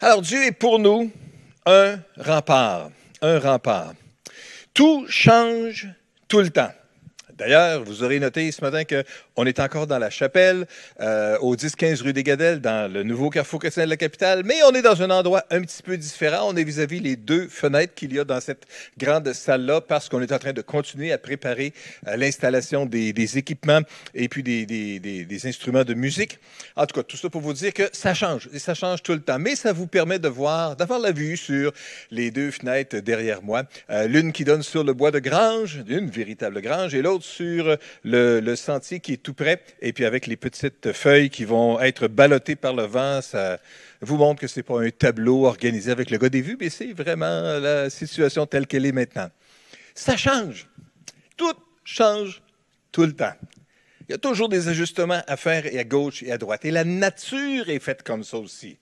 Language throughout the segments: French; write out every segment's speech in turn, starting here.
Alors Dieu est pour nous un rempart, un rempart. Tout change tout le temps. D'ailleurs, vous aurez noté ce matin qu'on est encore dans la chapelle, euh, au 10-15 rue des Gadelles, dans le nouveau carrefour chrétien de la capitale, mais on est dans un endroit un petit peu différent. On est vis-à-vis les deux fenêtres qu'il y a dans cette grande salle-là, parce qu'on est en train de continuer à préparer euh, l'installation des, équipements et puis des, instruments de musique. En tout cas, tout ça pour vous dire que ça change, et ça change tout le temps, mais ça vous permet de voir, d'avoir la vue sur les deux fenêtres derrière moi. Euh, l'une qui donne sur le bois de grange, une véritable grange, et l'autre sur le, sentier qui est tout près. Et puis avec les petites feuilles qui vont être ballottées par le vent, ça vous montre que ce n'est pas un tableau organisé avec le gars des vues, mais c'est vraiment la situation telle qu'elle est maintenant. Ça change. Tout change tout le temps. Il y a toujours des ajustements à faire et à gauche et à droite. Et la nature est faite comme ça aussi.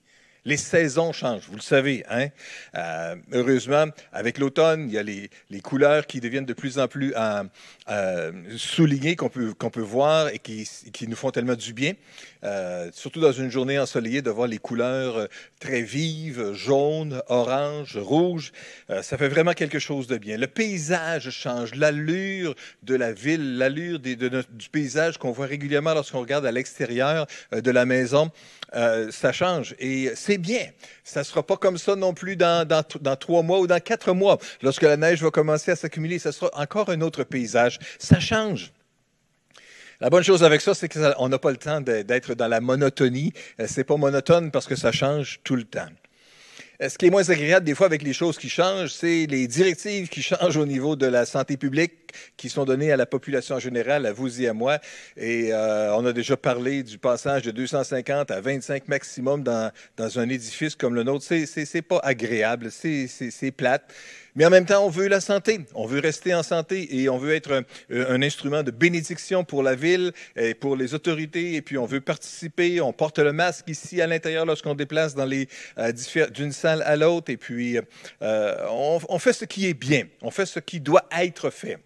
Les saisons changent, vous le savez. Hein? Euh, heureusement, avec l'automne, il y a les, couleurs qui deviennent de plus en plus euh, euh, soulignées, qu'on peut, peut voir et qui, qui, nous font tellement du bien. surtout dans une journée ensoleillée, de voir les couleurs très vives, jaune, orange, rouge. ça fait vraiment quelque chose de bien. Le paysage change, l'allure de la ville, l'allure du paysage qu'on voit régulièrement lorsqu'on regarde à l'extérieur de la maison, ça change. Et c'est bien. Ça ne sera pas comme ça non plus dans, dans, trois mois ou dans quatre mois. Lorsque la neige va commencer à s'accumuler, ce sera encore un autre paysage. Ça change. La bonne chose avec ça, c'est qu'on n'a pas le temps d'être dans la monotonie. Euh, c'est pas monotone parce que ça change tout le temps. Euh, ce qui est moins agréable des fois avec les choses qui changent, c'est les directives qui changent au niveau de la santé publique qui sont données à la population en général, à vous et à moi. Et euh, on a déjà parlé du passage de 250 à 25 maximum dans, dans un édifice comme le nôtre. C'est pas agréable, c'est plate. Mais en même temps, on veut la santé. On veut rester en santé et on veut être un, instrument de bénédiction pour la ville et pour les autorités. Et puis, on veut participer. On porte le masque ici à l'intérieur lorsqu'on déplace dans euh, d'une salle à l'autre. Et puis, euh, on fait ce qui est bien. On fait ce qui doit être fait.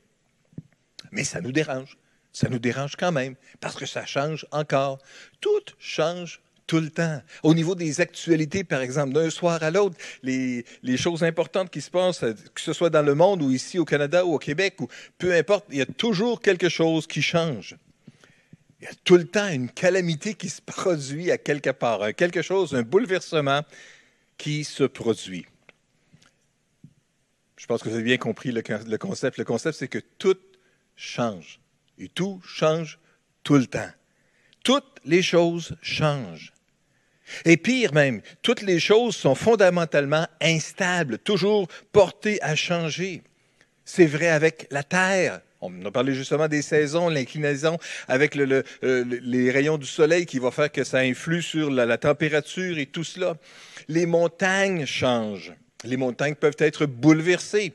Mais ça nous dérange. Ça nous dérange quand même parce que ça change encore. Tout change tout le temps. Au niveau des actualités, par exemple, d'un soir à l'autre, les, choses importantes qui se passent, que ce soit dans le monde ou ici au Canada ou au Québec, ou peu importe, il y a toujours quelque chose qui change. Il y a tout le temps une calamité qui se produit à quelque part, quelque chose, un bouleversement qui se produit. Je pense que vous avez bien compris le, le concept. Le concept, c'est que tout change. Et tout change tout le temps. Toutes les choses changent. Et pire même, toutes les choses sont fondamentalement instables, toujours portées à changer. C'est vrai avec la Terre. On a parlé justement des saisons, l'inclinaison avec euh, les rayons du soleil qui va faire que ça influe sur la température et tout cela. Les montagnes changent. Les montagnes peuvent être bouleversées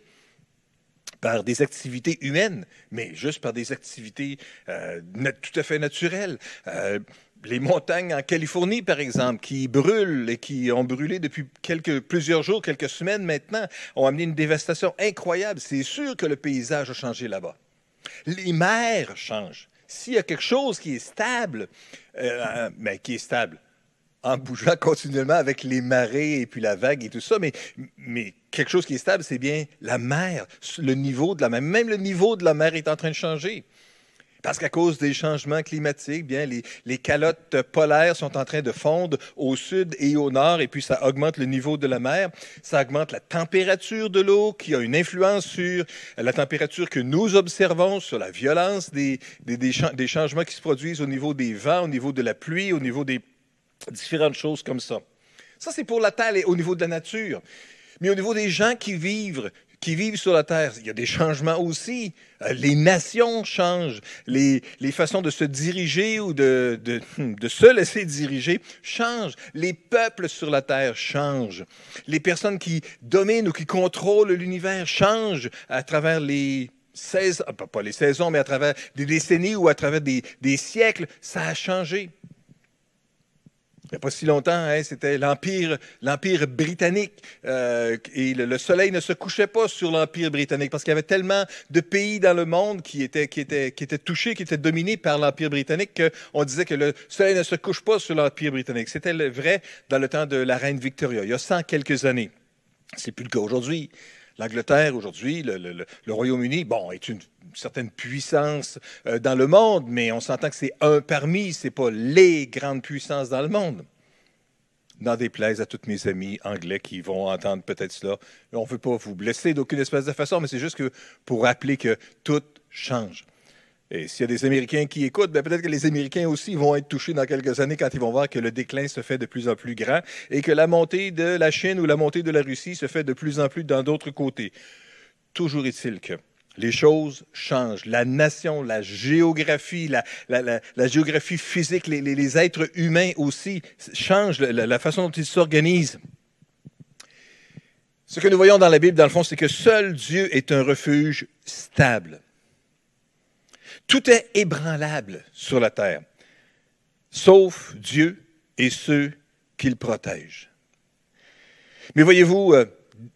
par des activités humaines, mais juste par des activités euh, tout à fait naturelles. Euh, les montagnes en Californie, par exemple, qui brûlent et qui ont brûlé depuis plusieurs jours, quelques semaines maintenant, ont amené une dévastation incroyable. C'est sûr que le paysage a changé là-bas. Les mers changent. S'il y a quelque chose qui est stable, euh, mais qui est stable, en bougeant continuellement avec les marées et puis la vague et tout ça, mais, quelque chose qui est stable, c'est bien la mer, le niveau de la mer. Même le niveau de la mer est en train de changer. Parce qu'à cause des changements climatiques, bien, les, les, calottes polaires sont en train de fondre au sud et au nord, et puis ça augmente le niveau de la mer. Ça augmente la température de l'eau, qui a une influence sur la température que nous observons, sur la violence des, des, des, des changements qui se produisent au niveau des vents, au niveau de la pluie, au niveau des différentes choses comme ça. Ça, c'est pour la Terre et au niveau de la nature. Mais au niveau des gens qui vivent, qui vivent sur la Terre, il y a des changements aussi. Euh, les nations changent. Les, les façons de se diriger ou de, de, se laisser diriger changent. Les peuples sur la Terre changent. Les personnes qui dominent ou qui contrôlent l'univers changent à travers les saisons, pas les saisons, mais à travers des décennies ou à travers des, des siècles. Ça a changé. Il n'y a pas si longtemps, hein, c'était l'Empire, l'Empire britannique. Euh, et le, soleil ne se couchait pas sur l'Empire britannique parce qu'il y avait tellement de pays dans le monde qui étaient, qui étaient, touchés, qui étaient dominés par l'Empire britannique qu'on disait que le soleil ne se couche pas sur l'Empire britannique. C'était vrai dans le temps de la reine Victoria, il y a cent quelques années. C'est plus le cas aujourd'hui. L'Angleterre aujourd'hui, le, Royaume-Uni, bon, est une, certaine puissance euh, dans le monde, mais on s'entend que c'est un parmi, c'est pas les grandes puissances dans le monde. N'en déplaise à tous mes amis anglais qui vont entendre peut-être cela. On ne veut pas vous blesser d'aucune espèce de façon, mais c'est juste pour rappeler que tout change. Et s'il y a des Américains qui écoutent, ben peut-être que les Américains aussi vont être touchés dans quelques années quand ils vont voir que le déclin se fait de plus en plus grand et que la montée de la Chine ou la montée de la Russie se fait de plus en plus dans d'autres côtés. Toujours est-il que les choses changent. La nation, la géographie, la, géographie physique, les, êtres humains aussi changent, la façon dont ils s'organisent. Ce que nous voyons dans la Bible, dans le fond, c'est que seul Dieu est un refuge stable. Tout est ébranlable sur la terre, sauf Dieu et ceux qu'il protège. Mais voyez-vous, euh,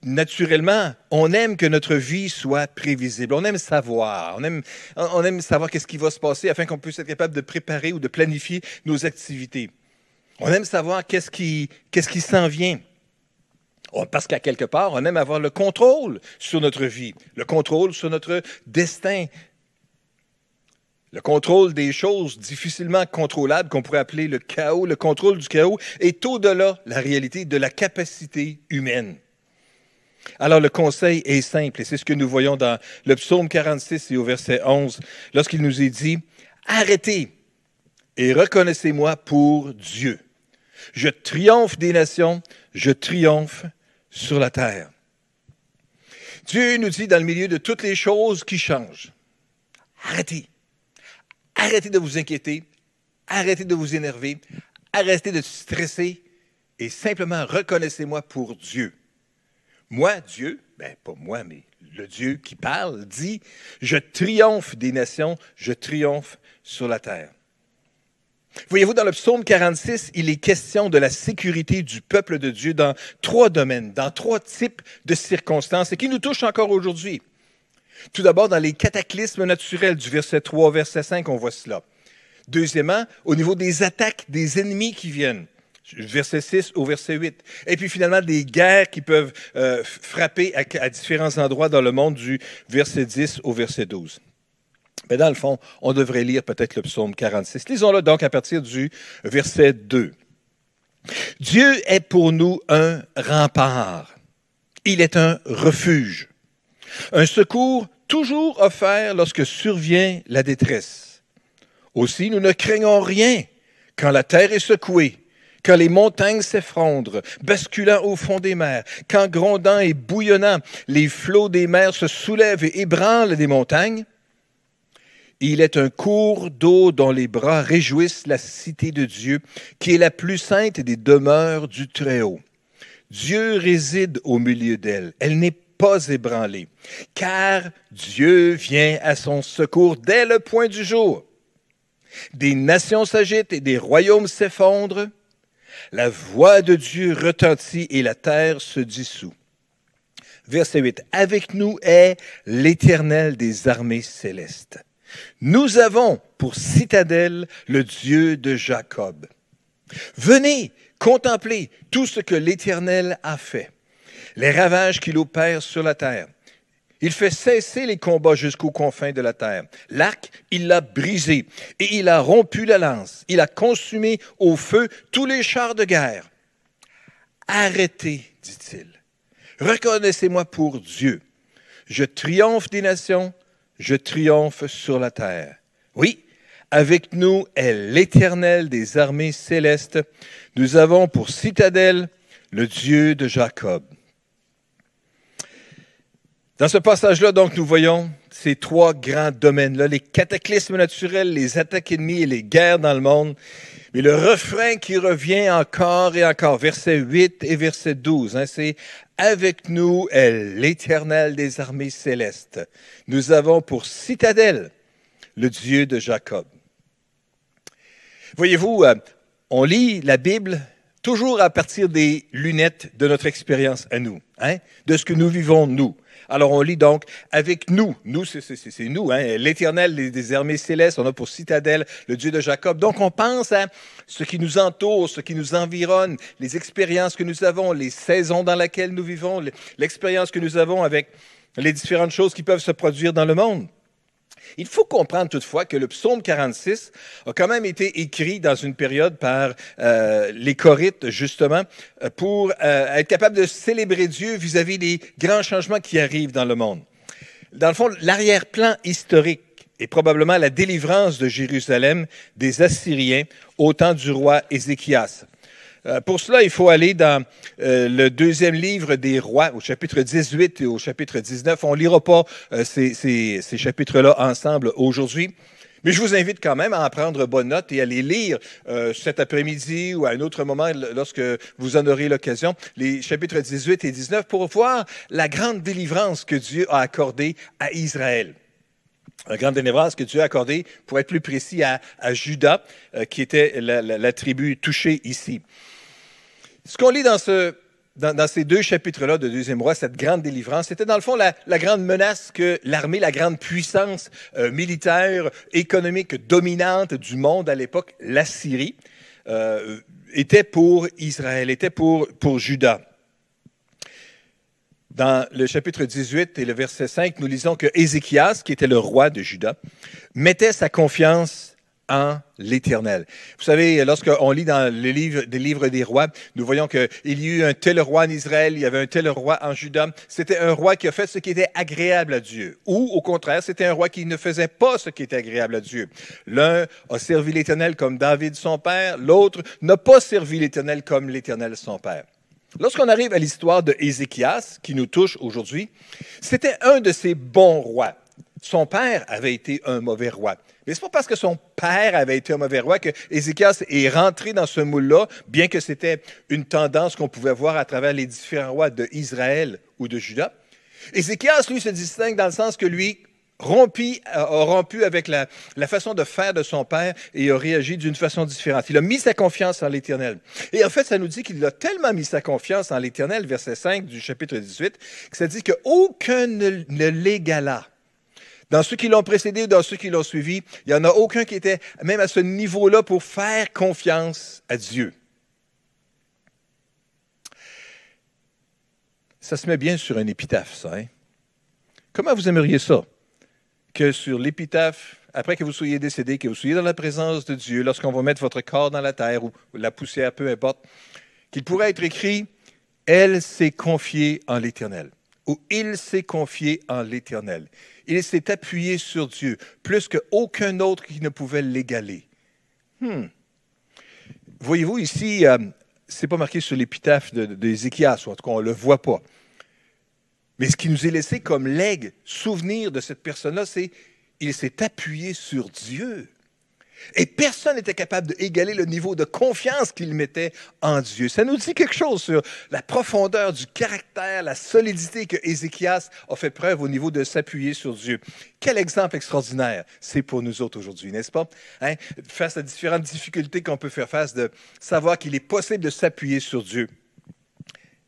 naturellement, on aime que notre vie soit prévisible. On aime savoir. On aime, savoir qu'est-ce qui va se passer afin qu'on puisse être capable de préparer ou de planifier nos activités. On aime savoir qu'est-ce qui, qu'est-ce qui s'en vient. Parce qu'à quelque part, on aime avoir le contrôle sur notre vie, le contrôle sur notre destin, le contrôle des choses difficilement contrôlables, qu'on pourrait appeler le chaos, le contrôle du chaos, est au-delà, la réalité, de la capacité humaine. Alors le conseil est simple, et c'est ce que nous voyons dans le psaume 46 et au verset 11, lorsqu'il nous est dit, Arrêtez et reconnaissez-moi pour Dieu. Je triomphe des nations, je triomphe sur la terre. Dieu nous dit dans le milieu de toutes les choses qui changent, arrêtez Arrêtez de vous inquiéter, arrêtez de vous énerver, arrêtez de stresser et simplement reconnaissez-moi pour Dieu. Moi, Dieu, ben pas moi, mais le Dieu qui parle, dit, je triomphe des nations, je triomphe sur la terre. Voyez-vous, dans le psaume 46, il est question de la sécurité du peuple de Dieu dans trois domaines, dans trois types de circonstances et qui nous touchent encore aujourd'hui. Tout d'abord, dans les cataclysmes naturels du verset 3 au verset 5, on voit cela. Deuxièmement, au niveau des attaques des ennemis qui viennent, verset 6 au verset 8. Et puis finalement, des guerres qui peuvent euh, frapper à, différents endroits dans le monde du verset 10 au verset 12. Mais dans le fond, on devrait lire peut-être le psaume 46. Lisons-le donc à partir du verset 2. Dieu est pour nous un rempart. Il est un refuge. Un secours toujours offert lorsque survient la détresse. Aussi, nous ne craignons rien quand la terre est secouée, quand les montagnes s'effondrent, basculant au fond des mers, quand grondant et bouillonnant, les flots des mers se soulèvent et ébranlent des montagnes. Il est un cours d'eau dont les bras réjouissent la cité de Dieu, qui est la plus sainte des demeures du Très-Haut. Dieu réside au milieu d'elle. Elle n'est pas ébranlé, car Dieu vient à son secours dès le point du jour. Des nations s'agitent et des royaumes s'effondrent. La voix de Dieu retentit et la terre se dissout. Verset 8. Avec nous est l'Éternel des armées célestes. Nous avons pour citadelle le Dieu de Jacob. Venez contempler tout ce que l'Éternel a fait les ravages qu'il opère sur la terre. Il fait cesser les combats jusqu'aux confins de la terre. L'arc, il l'a brisé et il a rompu la lance. Il a consumé au feu tous les chars de guerre. Arrêtez, dit-il. Reconnaissez-moi pour Dieu. Je triomphe des nations, je triomphe sur la terre. Oui, avec nous est l'Éternel des armées célestes. Nous avons pour citadelle le Dieu de Jacob. Dans ce passage-là, donc, nous voyons ces trois grands domaines-là, les cataclysmes naturels, les attaques ennemies et les guerres dans le monde. Mais le refrain qui revient encore et encore, verset 8 et verset 12, hein, c'est Avec nous est l'Éternel des armées célestes. Nous avons pour citadelle le Dieu de Jacob. Voyez-vous, euh, on lit la Bible toujours à partir des lunettes de notre expérience à nous, hein, de ce que nous vivons nous. Alors on lit donc avec nous, nous c'est nous, hein, l'Éternel des armées célestes, on a pour citadelle le Dieu de Jacob. Donc on pense à ce qui nous entoure, ce qui nous environne, les expériences que nous avons, les saisons dans lesquelles nous vivons, l'expérience que nous avons avec les différentes choses qui peuvent se produire dans le monde. Il faut comprendre toutefois que le psaume 46 a quand même été écrit dans une période par euh, les Corites, justement, euh, pour euh, être capable de célébrer Dieu vis-à-vis des grands changements qui arrivent dans le monde. Dans le fond, l'arrière-plan historique est probablement la délivrance de Jérusalem des Assyriens au temps du roi Ézéchias. Euh, pour cela, il faut aller dans euh, le deuxième livre des rois, au chapitre 18 et au chapitre 19. On ne lira pas euh, ces, ces chapitres-là ensemble aujourd'hui. Mais je vous invite quand même à en prendre bonne note et à les lire cet après-midi ou à un autre moment lorsque vous en aurez l'occasion, les chapitres 18 et 19, pour voir la grande délivrance que Dieu a accordée à Israël. La grande délivrance que Dieu a accordée, pour être plus précis, à, à Judas, qui était la, tribu touchée ici. Ce qu'on lit dans, ces deux chapitres-là de Deuxième Roi, cette grande délivrance, c'était dans le fond la, grande menace que l'armée, la grande puissance euh, militaire, économique dominante du monde à l'époque, la Syrie, euh, était pour Israël, était pour, pour Juda. Dans le chapitre 18 et le verset 5, nous lisons que Ézéchias, qui était le roi de Juda, mettait sa confiance en l'Éternel. Vous savez, lorsqu'on lit dans les livres, des livres des rois, nous voyons qu'il y a eu un tel roi en Israël, il y avait un tel roi en Juda. C'était un roi qui a fait ce qui était agréable à Dieu. Ou, au contraire, c'était un roi qui ne faisait pas ce qui était agréable à Dieu. L'un a servi l'Éternel comme David son père, l'autre n'a pas servi l'Éternel comme l'Éternel son père. Lorsqu'on arrive à l'histoire de Ézéchias, qui nous touche aujourd'hui, c'était un de ces bons rois. Son père avait été un mauvais roi. Mais ce n'est pas parce que son père avait été un mauvais roi que Ézéchias est rentré dans ce moule-là, bien que c'était une tendance qu'on pouvait voir à travers les différents rois d'Israël ou de Juda. Ézéchias, lui, se distingue dans le sens que lui, rompi, a rompu avec la, la, façon de faire de son père et a réagi d'une façon différente. Il a mis sa confiance en l'Éternel. Et en fait, ça nous dit qu'il a tellement mis sa confiance en l'Éternel, verset 5 du chapitre 18, que ça dit qu'aucun ne, ne l'égala. Dans ceux qui l'ont précédé ou dans ceux qui l'ont suivi, il n'y en a aucun qui était même à ce niveau-là pour faire confiance à Dieu. Ça se met bien sur un épitaphe, ça. Hein? Comment vous aimeriez ça? Que sur l'épitaphe, après que vous soyez décédé, que vous soyez dans la présence de Dieu, lorsqu'on va mettre votre corps dans la terre ou la poussière, peu importe, qu'il pourrait être écrit Elle s'est confiée en l'Éternel ou Il s'est confié en l'Éternel. Il s'est appuyé sur Dieu, plus qu'aucun autre qui ne pouvait l'égaler. Hmm. Voyez-vous, ici, euh, ce n'est pas marqué sur l'épitaphe d'Ézéchias, ou en tout cas, on ne le voit pas. Mais ce qui nous est laissé comme legs, souvenir de cette personne-là, c'est il s'est appuyé sur Dieu. Et personne n'était capable d'égaler le niveau de confiance qu'il mettait en Dieu. Ça nous dit quelque chose sur la profondeur du caractère, la solidité que Ézéchias a fait preuve au niveau de s'appuyer sur Dieu. Quel exemple extraordinaire c'est pour nous autres aujourd'hui, n'est-ce pas? Hein? Face à différentes difficultés qu'on peut faire face, de savoir qu'il est possible de s'appuyer sur Dieu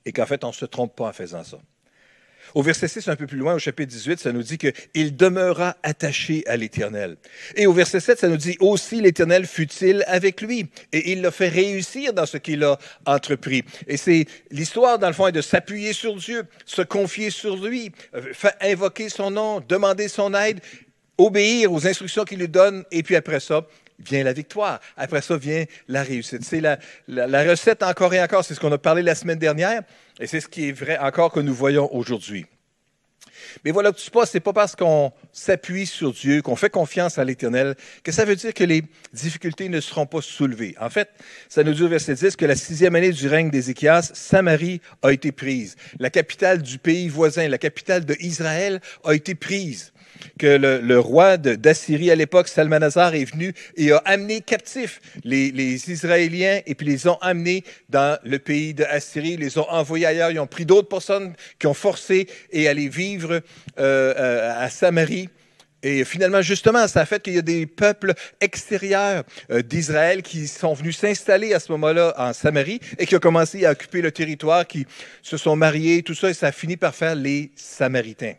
et qu'en fait, on ne se trompe pas en faisant ça. Au verset 6, un peu plus loin, au chapitre 18, ça nous dit qu'il demeura attaché à l'Éternel. Et au verset 7, ça nous dit aussi l'Éternel fut-il avec lui. Et il l'a fait réussir dans ce qu'il a entrepris. Et c'est l'histoire, dans le fond, de s'appuyer sur Dieu, se confier sur lui, euh, invoquer son nom, demander son aide, obéir aux instructions qu'il lui donne, et puis après ça, vient la victoire. Après ça vient la réussite. C'est la, la, recette encore et encore. C'est ce qu'on a parlé la semaine dernière et c'est ce qui est vrai encore que nous voyons aujourd'hui. Mais voilà, tout pas, c'est pas parce qu'on s'appuie sur Dieu, qu'on fait confiance à l'Éternel, que ça veut dire que les difficultés ne seront pas soulevées. En fait, ça nous dit au verset 10 que la sixième année du règne d'Ézéchias, Samarie a été prise. La capitale du pays voisin, la capitale d'Israël a été prise que le, roi d'Assyrie à l'époque, Salmanazar, est venu et a amené captifs les, Israéliens et puis les ont amenés dans le pays d'Assyrie, les ont envoyés ailleurs. Ils ont pris d'autres personnes qui ont forcé et aller vivre euh, euh, à Samarie Et finalement, justement, ça a fait qu'il y a des peuples extérieurs euh, d'Israël qui sont venus s'installer à ce moment-là en Samarie et qui ont commencé à occuper le territoire, qui se sont mariés, tout ça, et ça a fini par faire les Samaritains.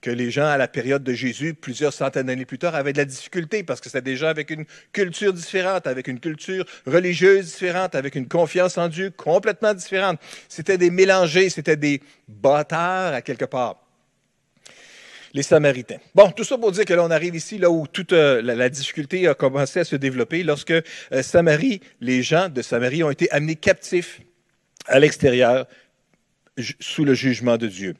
Que les gens, à la période de Jésus, plusieurs centaines d'années plus tard, avaient de la difficulté parce que c'était des gens avec une culture différente, avec une culture religieuse différente, avec une confiance en Dieu complètement différente. C'était des mélangés, c'était des bâtards à quelque part les Samaritains. Bon, tout ça pour dire que là, on arrive ici, là où toute euh, la, difficulté a commencé à se développer, lorsque euh, Samarie, les gens de Samarie ont été amenés captifs à l'extérieur sous le jugement de Dieu.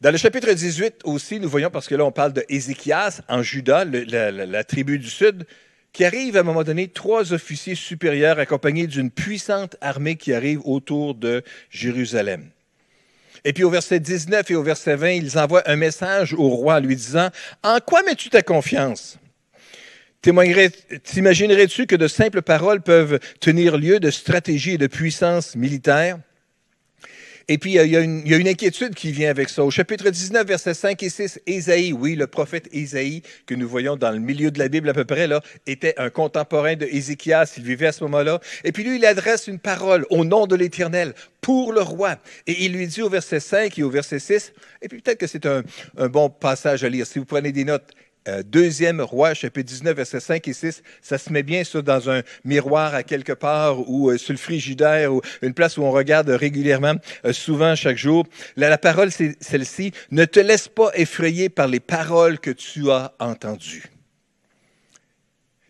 Dans le chapitre 18 aussi, nous voyons, parce que là, on parle de Ézéchias en Juda, la, la tribu du Sud, qui arrive à un moment donné, trois officiers supérieurs accompagnés d'une puissante armée qui arrive autour de Jérusalem. Et puis au verset 19 et au verset 20, ils envoient un message au roi lui disant, En quoi mets-tu ta confiance? T'imaginerais-tu que de simples paroles peuvent tenir lieu de stratégie et de puissance militaire? Et puis, il y, a une, inquiétude qui vient avec ça. Au chapitre 19, versets 5 et 6, Ésaïe, oui, le prophète Ésaïe, que nous voyons dans le milieu de la Bible à peu près, là, était un contemporain de Ézéchias, il vivait à ce moment-là. Et puis lui, il adresse une parole au nom de l'Éternel pour le roi. Et il lui dit au verset 5 et au verset 6, et puis peut-être que c'est un, bon passage à lire. Si vous prenez des notes, euh, deuxième roi, chapitre 19, versets 5 et 6, ça se met bien ça dans un miroir à quelque part ou euh, sur le frigidaire ou une place où on regarde régulièrement, euh, souvent chaque jour. la parole, c'est celle-ci. Ne te laisse pas effrayer par les paroles que tu as entendues.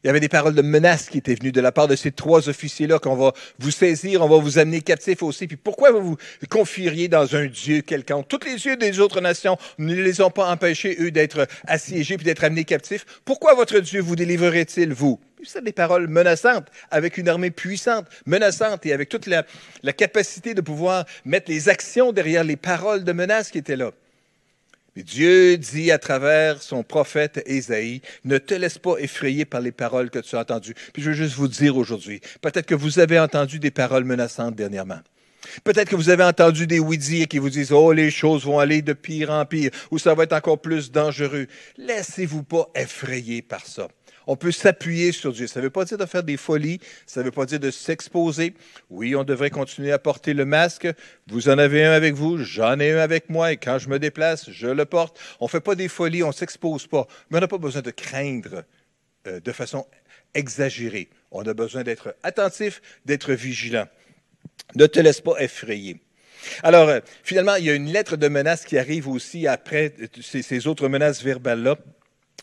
Il y avait des paroles de menace qui étaient venues de la part de ces trois officiers-là qu'on va vous saisir, on va vous amener captifs aussi. Puis pourquoi vous vous confieriez dans un Dieu quelconque? Tous les dieux des autres nations ne les ont pas empêchés, eux, d'être assiégés puis d'être amenés captifs. Pourquoi votre Dieu vous délivrerait-il, vous? C'est des paroles menaçantes, avec une armée puissante, menaçante, et avec toute la, la capacité de pouvoir mettre les actions derrière les paroles de menace qui étaient là. Dieu dit à travers son prophète Ésaïe, ne te laisse pas effrayer par les paroles que tu as entendues. Puis je veux juste vous dire aujourd'hui, peut-être que vous avez entendu des paroles menaçantes dernièrement. Peut-être que vous avez entendu des oui-dire qui vous disent Oh, les choses vont aller de pire en pire, ou ça va être encore plus dangereux. Laissez-vous pas effrayer par ça on peut s'appuyer sur Dieu. Ça ne veut pas dire de faire des folies, ça ne veut pas dire de s'exposer. Oui, on devrait continuer à porter le masque. Vous en avez un avec vous, j'en ai un avec moi, et quand je me déplace, je le porte. On ne fait pas des folies, on ne s'expose pas. Mais on n'a pas besoin de craindre euh, de façon exagérée. On a besoin d'être attentif, d'être vigilant. Ne te laisse pas effrayer. Alors, euh, finalement, il y a une lettre de menace qui arrive aussi après euh, ces autres menaces verbales-là.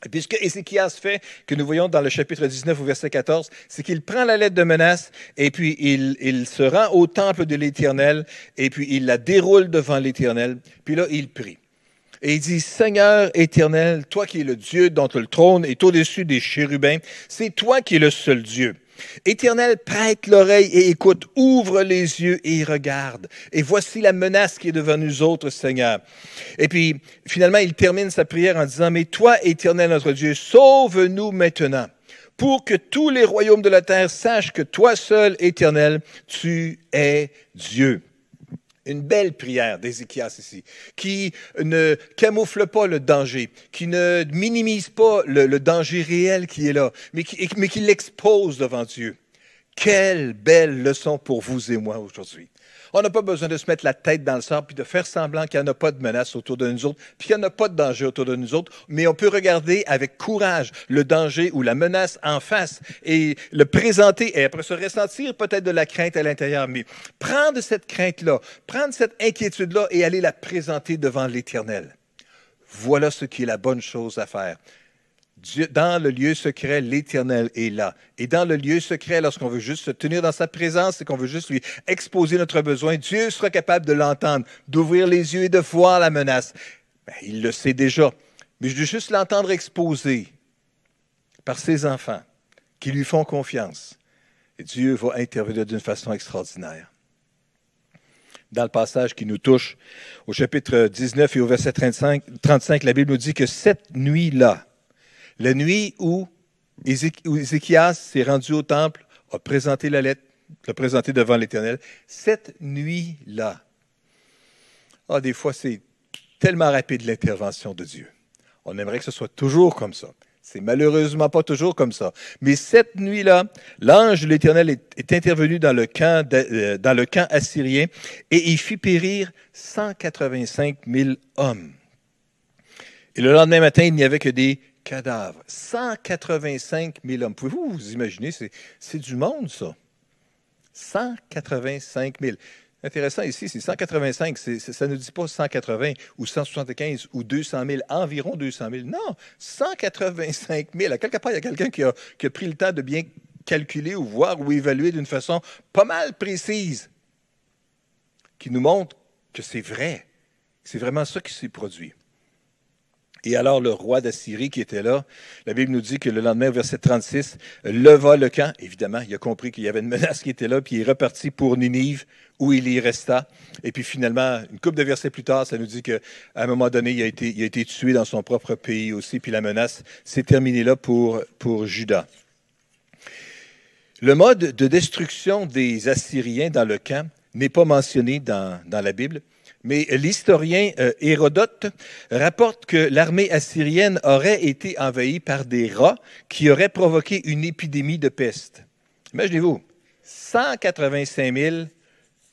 Et puis ce que Ézéchias fait, que nous voyons dans le chapitre 19 au verset 14, c'est qu'il prend la lettre de menace et puis il, il se rend au temple de l'Éternel et puis il la déroule devant l'Éternel. Puis là, il prie. Et il dit, Seigneur éternel, toi qui es le Dieu dont le trône est au-dessus des chérubins, c'est toi qui es le seul Dieu. Éternel, prête l'oreille et écoute, ouvre les yeux et regarde. Et voici la menace qui est devant nous autres, Seigneur. Et puis, finalement, il termine sa prière en disant, mais toi, Éternel notre Dieu, sauve-nous maintenant, pour que tous les royaumes de la terre sachent que toi seul, Éternel, tu es Dieu. Une belle prière d'Ézéchias ici, qui ne camoufle pas le danger, qui ne minimise pas le, danger réel qui est là, mais qui, mais qui l'expose devant Dieu. Quelle belle leçon pour vous et moi aujourd'hui. On n'a pas besoin de se mettre la tête dans le sable puis de faire semblant qu'il n'y en a pas de menace autour de nous autres, puis qu'il n'y en a pas de danger autour de nous autres, mais on peut regarder avec courage le danger ou la menace en face et le présenter et après se ressentir peut-être de la crainte à l'intérieur, mais prendre cette crainte-là, prendre cette inquiétude-là et aller la présenter devant l'Éternel. Voilà ce qui est la bonne chose à faire dans le lieu secret, l'Éternel est là. Et dans le lieu secret, lorsqu'on veut juste se tenir dans sa présence et qu'on veut juste lui exposer notre besoin, Dieu sera capable de l'entendre, d'ouvrir les yeux et de voir la menace. Ben, il le sait déjà. Mais je veux juste l'entendre exposer par ses enfants qui lui font confiance. Et Dieu va intervenir d'une façon extraordinaire. Dans le passage qui nous touche, au chapitre 19 et au verset 35, 35 la Bible nous dit que cette nuit-là, la nuit où Ézéchias s'est rendu au temple, a présenté la lettre, l'a présenté devant l'Éternel, cette nuit-là, ah, des fois, c'est tellement rapide l'intervention de Dieu. On aimerait que ce soit toujours comme ça. C'est malheureusement pas toujours comme ça. Mais cette nuit-là, l'ange de l'Éternel est, intervenu dans le, camp euh, dans le camp assyrien et il fit périr 185 000 hommes. Et le lendemain matin, il n'y avait que des cadavres. 185 000 hommes. Pouvez-vous vous imaginer? C'est du monde, ça. 185 000. Intéressant ici, c'est 185. ça ne dit pas 180 ou 175 ou 200 000, environ 200 000. Non, 185 000. À quelque part, il y a quelqu'un qui a, qui a pris le temps de bien calculer ou voir ou évaluer d'une façon pas mal précise, qui nous montre que c'est vrai. C'est vraiment ça qui s'est produit. Et alors le roi d'Assyrie qui était là, la Bible nous dit que le lendemain, verset 36, leva le camp. Évidemment, il a compris qu'il y avait une menace qui était là, puis il est reparti pour Ninive, où il y resta. Et puis finalement, une couple de versets plus tard, ça nous dit qu'à un moment donné, il a, été, a été tué dans son propre pays aussi, puis la menace s'est terminée là pour, Judas. Le mode de destruction des Assyriens dans le camp n'est pas mentionné dans la Bible. Mais l'historien euh, Hérodote rapporte que l'armée assyrienne aurait été envahie par des rats qui auraient provoqué une épidémie de peste. Imaginez-vous, 185 000,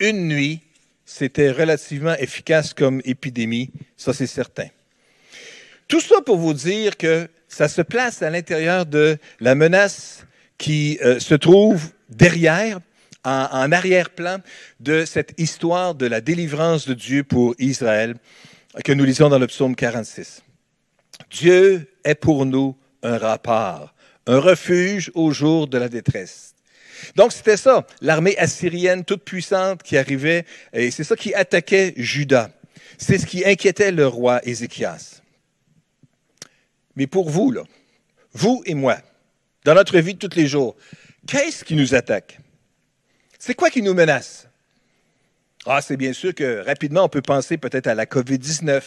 une nuit, c'était relativement efficace comme épidémie, ça c'est certain. Tout ça pour vous dire que ça se place à l'intérieur de la menace qui euh, se trouve derrière en, arrière-plan de cette histoire de la délivrance de Dieu pour Israël que nous lisons dans le psaume 46. Dieu est pour nous un rempart, un refuge au jour de la détresse. Donc c'était ça, l'armée assyrienne toute puissante qui arrivait, et c'est ça qui attaquait Juda. C'est ce qui inquiétait le roi Ézéchias. Mais pour vous, là, vous et moi, dans notre vie de tous les jours, qu'est-ce qui nous attaque? C'est quoi qui nous menace? Ah, c'est bien sûr que rapidement, on peut penser peut-être à la COVID-19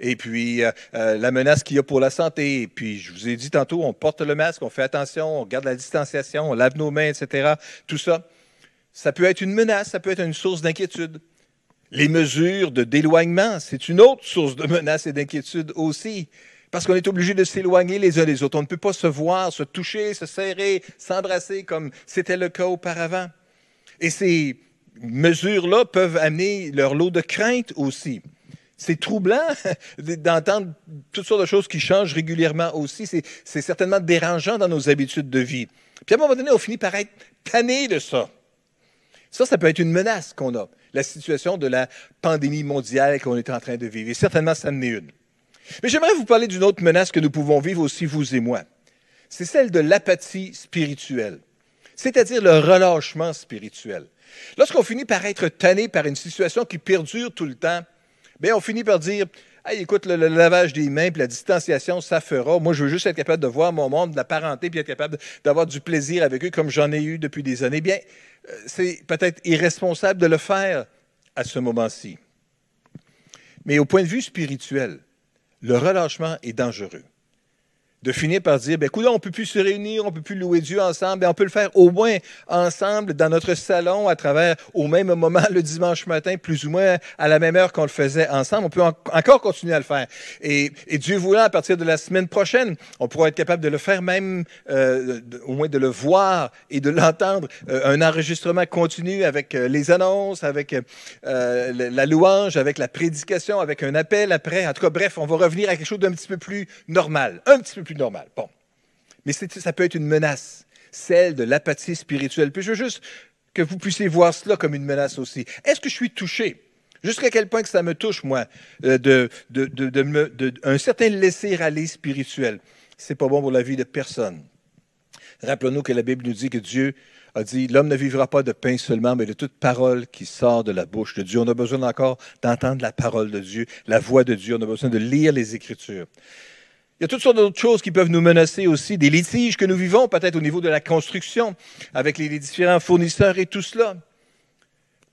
et puis euh, euh, la menace qu'il y a pour la santé. Et puis, je vous ai dit tantôt, on porte le masque, on fait attention, on garde la distanciation, on lave nos mains, etc. Tout ça, ça peut être une menace, ça peut être une source d'inquiétude. Les mesures de d'éloignement, c'est une autre source de menace et d'inquiétude aussi. Parce qu'on est obligé de s'éloigner les uns des autres. On ne peut pas se voir, se toucher, se serrer, s'embrasser comme c'était le cas auparavant. Et ces mesures-là peuvent amener leur lot de crainte aussi. C'est troublant d'entendre toutes sortes de choses qui changent régulièrement aussi. C'est certainement dérangeant dans nos habitudes de vie. Puis à un moment donné, on finit par être tanné de ça. Ça, ça peut être une menace qu'on a. La situation de la pandémie mondiale qu'on est en train de vivre. Et certainement, ça en est une. Mais j'aimerais vous parler d'une autre menace que nous pouvons vivre aussi, vous et moi. C'est celle de l'apathie spirituelle c'est-à-dire le relâchement spirituel. Lorsqu'on finit par être tanné par une situation qui perdure tout le temps, bien, on finit par dire écoute, le, lavage des mains puis la distanciation, ça fera. Moi, je veux juste être capable de voir mon monde, de la parenté, puis être capable d'avoir du plaisir avec eux comme j'en ai eu depuis des années. Bien, euh, c'est peut-être irresponsable de le faire à ce moment-ci. Mais au point de vue spirituel, le relâchement est dangereux de finir par dire, ben, écoute, on peut plus se réunir, on peut plus louer Dieu ensemble, ben, on peut le faire au moins ensemble dans notre salon à travers au même moment le dimanche matin, plus ou moins à la même heure qu'on le faisait ensemble. On peut encore continuer à le faire. Et, Dieu voulant, à partir de la semaine prochaine, on pourra être capable de le faire même, euh, au moins de le voir et de l'entendre, euh, un enregistrement continu avec euh, les annonces, avec la louange, avec la prédication, avec un appel après. En tout cas, bref, on va revenir à quelque chose d'un petit peu plus normal, un petit peu plus normal. Bon. Mais ça peut être une menace, celle de l'apathie spirituelle. Puis je veux juste que vous puissiez voir cela comme une menace aussi. Est-ce que je suis touché? Jusqu'à quel point que ça me touche, moi, euh, de, de, de, un certain laisser-aller spirituel? C'est pas bon pour la vie de personne. Rappelons-nous que la Bible nous dit que Dieu a dit, l'homme ne vivra pas de pain seulement, mais de toute parole qui sort de la bouche de Dieu. On a besoin encore d'entendre la parole de Dieu, la voix de Dieu. On a besoin de lire les Écritures. Il y a toutes sortes d'autres choses qui peuvent nous menacer aussi, des litiges que nous vivons peut-être au niveau de la construction avec les différents fournisseurs et tout cela.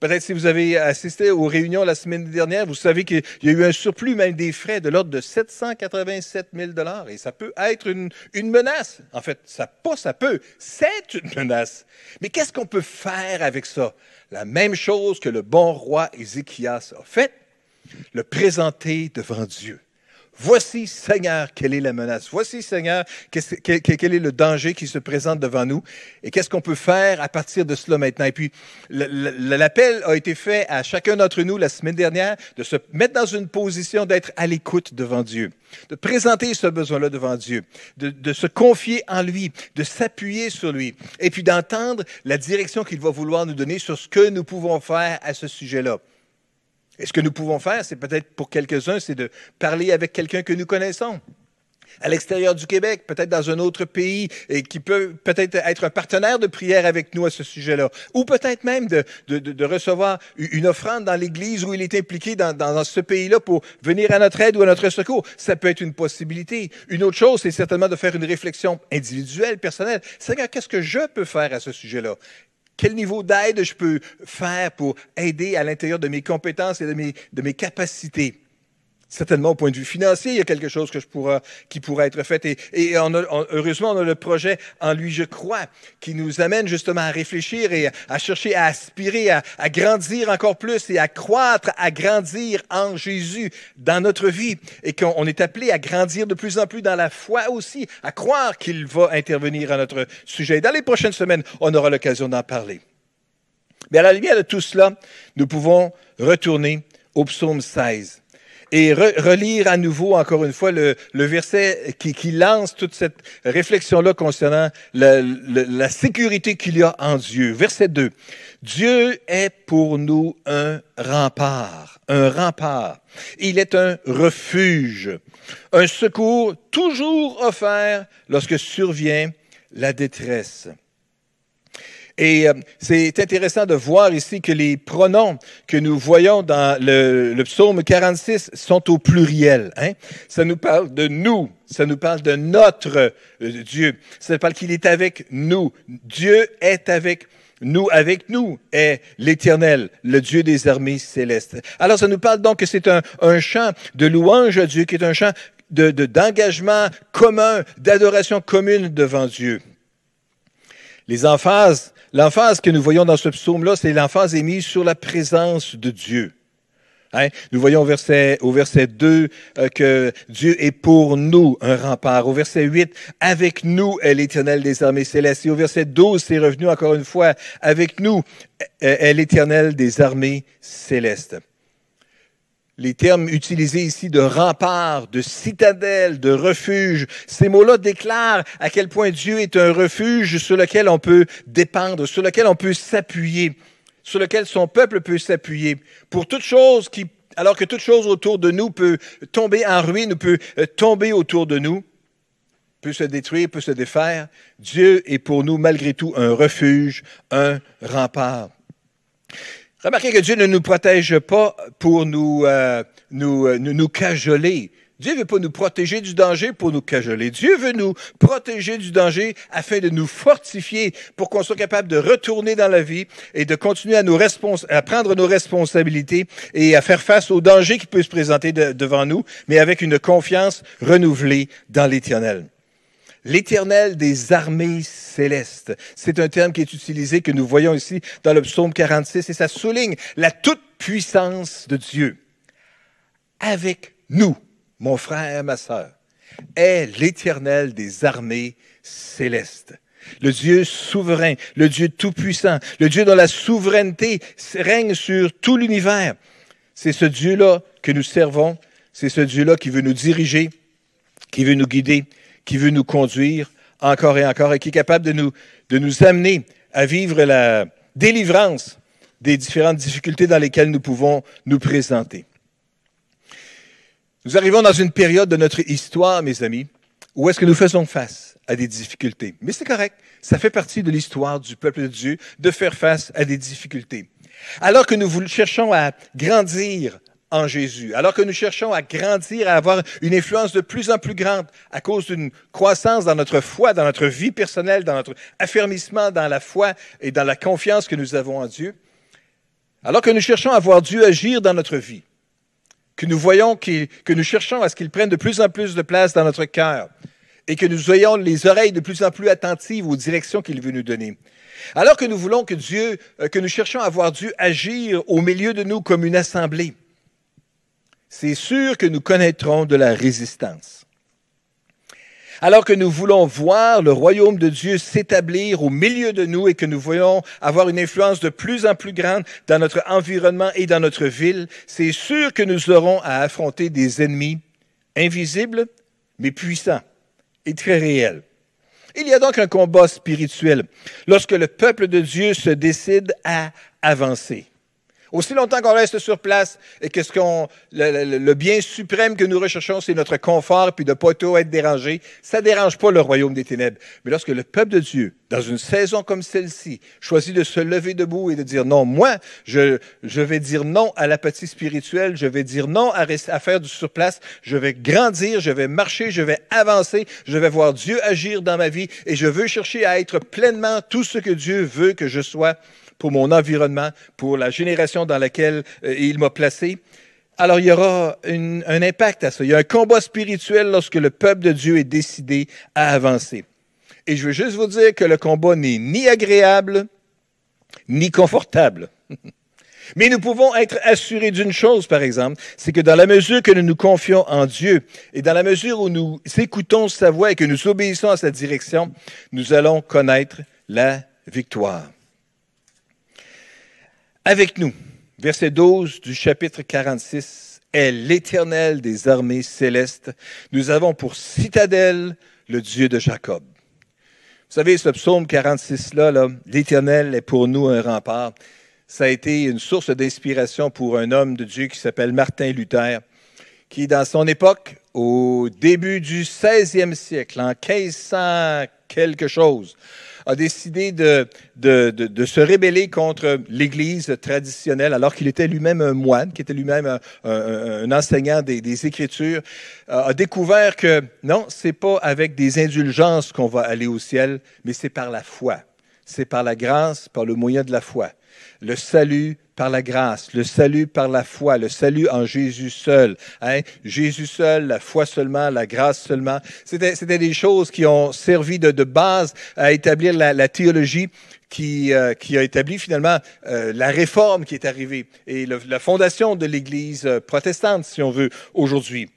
Peut-être si vous avez assisté aux réunions la semaine dernière, vous savez qu'il y a eu un surplus même des frais de l'ordre de 787 000 Et ça peut être une, menace. En fait, ça pas, ça peut. C'est une menace. Mais qu'est-ce qu'on peut faire avec ça? La même chose que le bon roi Ézéchias a fait, le présenter devant Dieu Voici, Seigneur, quelle est la menace. Voici, Seigneur, quel est le danger qui se présente devant nous et qu'est-ce qu'on peut faire à partir de cela maintenant. Et puis, l'appel a été fait à chacun d'entre nous la semaine dernière de se mettre dans une position d'être à l'écoute devant Dieu, de présenter ce besoin-là devant Dieu, de, de se confier en lui, de s'appuyer sur lui et puis d'entendre la direction qu'il va vouloir nous donner sur ce que nous pouvons faire à ce sujet-là. Et ce que nous pouvons faire, c'est peut-être pour quelques-uns, c'est de parler avec quelqu'un que nous connaissons à l'extérieur du Québec, peut-être dans un autre pays, et qui peut peut-être être un partenaire de prière avec nous à ce sujet-là. Ou peut-être même de, recevoir une offrande dans l'Église où il est impliqué dans, dans, ce pays-là pour venir à notre aide ou à notre secours. Ça peut être une possibilité. Une autre chose, c'est certainement de faire une réflexion individuelle, personnelle. Seigneur, qu'est-ce que je peux faire à ce sujet-là? Quel niveau d'aide je peux faire pour aider à l'intérieur de mes compétences et de mes, de mes capacités? Certainement, au point de vue financier, il y a quelque chose pourra, qui pourrait être fait. Et, heureusement, on a le projet En lui, je crois, qui nous amène justement à réfléchir et à, chercher à aspirer, à, à, grandir encore plus et à croître, à grandir en Jésus dans notre vie. Et qu'on est appelé à grandir de plus en plus dans la foi aussi, à croire qu'il va intervenir à notre sujet. Dans les prochaines semaines, on aura l'occasion d'en parler. Mais à la lumière de tout cela, nous pouvons retourner au psaume 16 et relire à nouveau, encore une fois, le, verset qui, lance toute cette réflexion-là concernant la, la sécurité qu'il y a en Dieu. Verset 2. Dieu est pour nous un rempart, un rempart. Il est un refuge, un secours toujours offert lorsque survient la détresse. Et euh, c'est intéressant de voir ici que les pronoms que nous voyons dans le, psaume 46 sont au pluriel. Hein? Ça nous parle de nous, ça nous parle de notre euh, Dieu. Ça nous parle qu'il est avec nous. Dieu est avec nous, avec nous est l'Éternel, le Dieu des armées célestes. Alors ça nous parle donc que c'est un, un chant de louange à Dieu, qui est un chant d'engagement de, commun, d'adoration commune devant Dieu. Les emphases L'emphase que nous voyons dans ce psaume-là, c'est l'emphase émise sur la présence de Dieu. Hein? Nous voyons au verset, au verset 2 euh, que Dieu est pour nous un rempart. Au verset 8, avec nous est l'éternel des armées célestes. Et au verset 12, c'est revenu encore une fois, avec nous est l'éternel des armées célestes les termes utilisés ici de rempart, de citadelle, de refuge, ces mots-là déclarent à quel point Dieu est un refuge sur lequel on peut dépendre, sur lequel on peut s'appuyer, sur lequel son peuple peut s'appuyer pour toute chose qui, alors que toute chose autour de nous peut tomber en ruine, peut euh, tomber autour de nous, peut se détruire, peut se défaire, Dieu est pour nous malgré tout un refuge, un rempart. Remarquez que Dieu ne nous protège pas pour nous, euh, nous, euh, nous, nous, cajoler. Dieu ne veut pas nous protéger du danger pour nous cajoler. Dieu veut nous protéger du danger afin de nous fortifier pour qu'on soit capable de retourner dans la vie et de continuer à, nous à prendre nos responsabilités et à faire face au danger qui peut se présenter devant nous, mais avec une confiance renouvelée dans l'éternel. L'éternel des armées célestes. C'est un terme qui est utilisé, que nous voyons ici dans le psaume 46, et ça souligne la toute-puissance de Dieu. Avec nous, mon frère, ma sœur, est l'éternel des armées célestes. Le Dieu souverain, le Dieu tout-puissant, le Dieu dont la souveraineté règne sur tout l'univers. C'est ce Dieu-là que nous servons, c'est ce Dieu-là qui veut nous diriger, qui veut nous guider, qui veut nous conduire encore et encore et qui est capable de nous, de nous amener à vivre la délivrance des différentes difficultés dans lesquelles nous pouvons nous présenter. Nous arrivons dans une période de notre histoire, mes amis, où est-ce que nous faisons face à des difficultés. Mais c'est correct, ça fait partie de l'histoire du peuple de Dieu de faire face à des difficultés. Alors que nous cherchons à grandir en Jésus. Alors que nous cherchons à grandir, à avoir une influence de plus en plus grande à cause d'une croissance dans notre foi, dans notre vie personnelle, dans notre affermissement dans la foi et dans la confiance que nous avons en Dieu, alors que nous cherchons à voir Dieu agir dans notre vie, que nous voyons que nous cherchons à ce qu'il prenne de plus en plus de place dans notre cœur et que nous ayons les oreilles de plus en plus attentives aux directions qu'il veut nous donner. Alors que nous voulons que Dieu, euh, que nous cherchons à voir Dieu agir au milieu de nous comme une assemblée, c'est sûr que nous connaîtrons de la résistance. Alors que nous voulons voir le royaume de Dieu s'établir au milieu de nous et que nous voulons avoir une influence de plus en plus grande dans notre environnement et dans notre ville, c'est sûr que nous aurons à affronter des ennemis invisibles mais puissants et très réels. Il y a donc un combat spirituel lorsque le peuple de Dieu se décide à avancer. Aussi longtemps qu'on reste sur place et que ce qu'on, le, bien suprême que nous recherchons, c'est notre confort puis de pas tout être dérangé, ça dérange pas le royaume des ténèbres. Mais lorsque le peuple de Dieu, dans une saison comme celle-ci, choisit de se lever debout et de dire non, moi, je, vais dire non à l'apathie spirituelle, je vais dire non à faire du surplace, je vais grandir, je vais marcher, je vais avancer, je vais voir Dieu agir dans ma vie et je veux chercher à être pleinement tout ce que Dieu veut que je sois pour mon environnement, pour la génération dans laquelle euh, il m'a placé. Alors il y aura un impact à ça. Il y a un combat spirituel lorsque le peuple de Dieu est décidé à avancer. Et je veux juste vous dire que le combat n'est ni agréable, ni confortable. Mais nous pouvons être assurés d'une chose, par exemple, c'est que dans la mesure que nous nous confions en Dieu et dans la mesure où nous écoutons sa voix et que nous obéissons à sa direction, nous allons connaître la victoire avec nous. Verset 12 du chapitre 46 est l'Éternel des armées célestes. Nous avons pour citadelle le Dieu de Jacob. Vous savez, ce psaume 46-là, -là, l'Éternel est pour nous un rempart. Ça a été une source d'inspiration pour un homme de Dieu qui s'appelle Martin Luther, qui, dans son époque, au début du 16e siècle, en 1500 quelque chose, a décidé de, de, de, se rébeller contre l'Église traditionnelle, alors qu'il était lui-même un moine, qui était lui-même un, enseignant des, des Écritures, a découvert que non, c'est pas avec des indulgences qu'on va aller au ciel, mais c'est par la foi. C'est par la grâce, par le moyen de la foi. Le salut par la grâce, le salut par la foi, le salut en Jésus seul. Hein? Jésus seul, la foi seulement, la grâce seulement. C'était, c'était des choses qui ont servi de, de base à établir la, la théologie qui, euh, qui, a établi finalement euh, la réforme qui est arrivée et le, la fondation de l'Église euh, protestante, si on veut, aujourd'hui.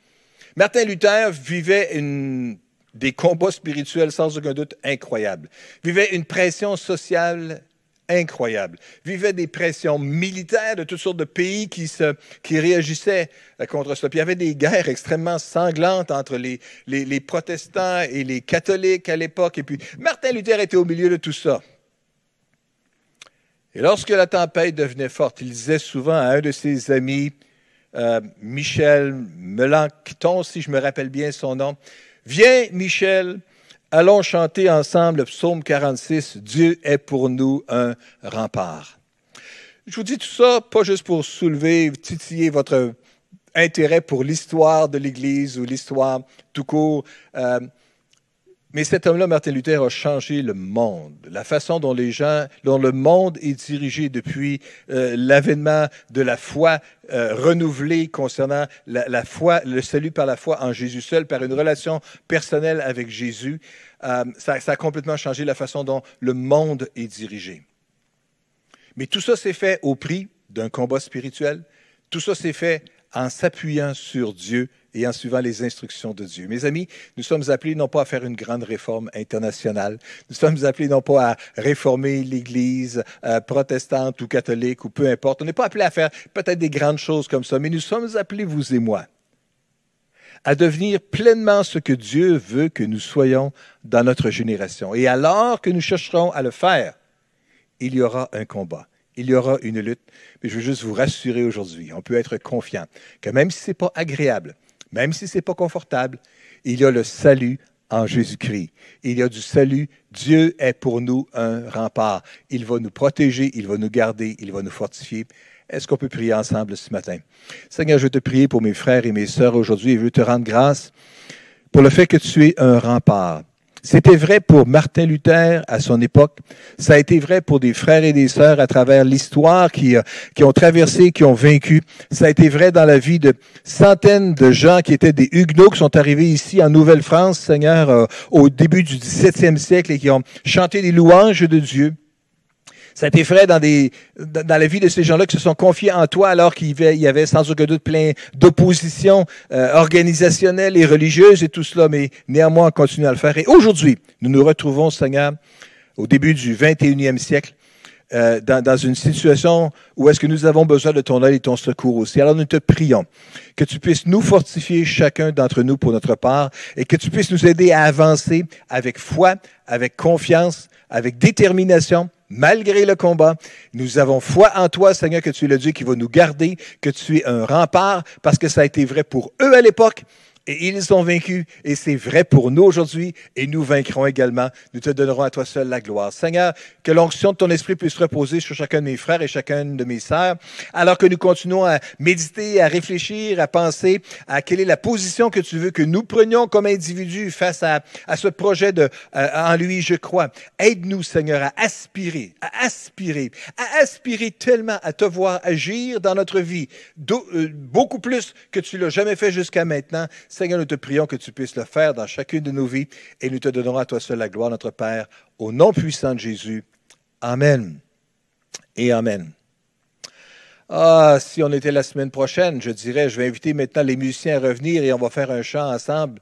Martin Luther vivait une, des combats spirituels sans aucun doute incroyables, vivait une pression sociale incroyable. Vivait des pressions militaires de toutes sortes de pays qui, se, qui réagissaient euh, contre ça. Puis il y avait des guerres extrêmement sanglantes entre les, les, les protestants et les catholiques à l'époque. Et puis Martin Luther était au milieu de tout ça. Et lorsque la tempête devenait forte, il disait souvent à un de ses amis, euh, Michel Melanchthon, si je me rappelle bien son nom, Viens, Michel, Allons chanter ensemble le psaume 46, Dieu est pour nous un rempart. Je vous dis tout ça, pas juste pour soulever, titiller votre intérêt pour l'histoire de l'Église ou l'histoire tout court. Euh, mais cet homme-là, Martin Luther, a changé le monde, la façon dont le monde est dirigé depuis euh, l'avènement de la foi euh, renouvelée concernant la, la, foi, le salut par la foi en Jésus seul, par une relation personnelle avec Jésus. Euh, ça, ça a complètement changé la façon dont le monde est dirigé. Mais tout ça s'est fait au prix d'un combat spirituel. Tout ça s'est fait en s'appuyant sur Dieu et en suivant les instructions de Dieu. Mes amis, nous sommes appelés non pas à faire une grande réforme internationale, nous sommes appelés non pas à réformer l'Église euh, protestante ou catholique ou peu importe. On n'est pas appelés à faire peut-être des grandes choses comme ça, mais nous sommes appelés, vous et moi, à devenir pleinement ce que Dieu veut que nous soyons dans notre génération. Et alors que nous chercherons à le faire, il y aura un combat il y aura une lutte. Mais je veux juste vous rassurer aujourd'hui, on peut être confiant que même si ce n'est pas agréable, même si ce n'est pas confortable, il y a le salut en Jésus-Christ. Il y a du salut. Dieu est pour nous un rempart. Il va nous protéger, il va nous garder, il va nous fortifier. Est-ce qu'on peut prier ensemble ce matin? Seigneur, je veux te prier pour mes frères et mes sœurs aujourd'hui et je veux te rendre grâce pour le fait que tu es un rempart. C'était vrai pour Martin Luther à son époque. Ça a été vrai pour des frères et des sœurs à travers l'histoire qui, euh, qui ont traversé, qui ont vaincu. Ça a été vrai dans la vie de centaines de gens qui étaient des Huguenots qui sont arrivés ici en Nouvelle-France, Seigneur, euh, au début du XVIIe siècle et qui ont chanté des louanges de Dieu. Ça a été vrai dans, des, dans la vie de ces gens-là qui se sont confiés en toi alors qu'il y avait sans aucun doute plein d'opposition euh, organisationnelle et religieuse et tout cela, mais néanmoins on continue à le faire. Et aujourd'hui, nous nous retrouvons, Seigneur, au début du 21e siècle, euh, dans, dans, une situation où est-ce que nous avons besoin de ton aide et ton secours aussi. Alors nous te prions que tu puisses nous fortifier chacun d'entre nous pour notre part et que tu puisses nous aider à avancer avec foi, avec confiance, avec détermination, malgré le combat. Nous avons foi en toi, Seigneur, que tu es le Dieu qui va nous garder, que tu es un rempart, parce que ça a été vrai pour eux à l'époque, et ils ont vaincu, et c'est vrai pour nous aujourd'hui, et nous vaincrons également. Nous te donnerons à toi seul la gloire. Seigneur, que l'onction de ton esprit puisse reposer sur chacun de mes frères et chacune de mes sœurs, alors que nous continuons à méditer, à réfléchir, à penser à quelle est la position que tu veux que nous prenions comme individus face à, ce projet de euh, En lui, je crois. Aide-nous, Seigneur, à aspirer, à aspirer, à aspirer tellement à te voir agir dans notre vie, euh, beaucoup plus que tu l'as jamais fait jusqu'à maintenant. Seigneur, nous te prions que tu puisses le faire dans chacune de nos vies et nous te donnerons à toi seul la gloire, notre Père, au nom puissant de Jésus. Amen. Et Amen. Ah, si on était la semaine prochaine, je dirais, je vais inviter maintenant les musiciens à revenir et on va faire un chant ensemble.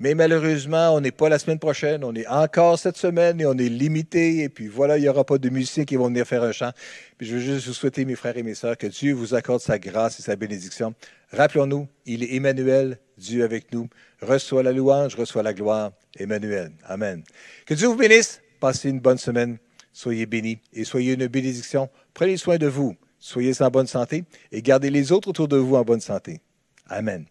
Mais malheureusement, on n'est pas la semaine prochaine, on est encore cette semaine et on est limité. Et puis voilà, il n'y aura pas de musiciens qui vont venir faire un chant. Puis je veux juste vous souhaiter, mes frères et mes sœurs, que Dieu vous accorde sa grâce et sa bénédiction. Rappelons-nous, il est Emmanuel, Dieu avec nous. Reçois la louange, reçois la gloire. Emmanuel. Amen. Que Dieu vous bénisse. Passez une bonne semaine. Soyez bénis et soyez une bénédiction. Prenez soin de vous. Soyez en bonne santé et gardez les autres autour de vous en bonne santé. Amen.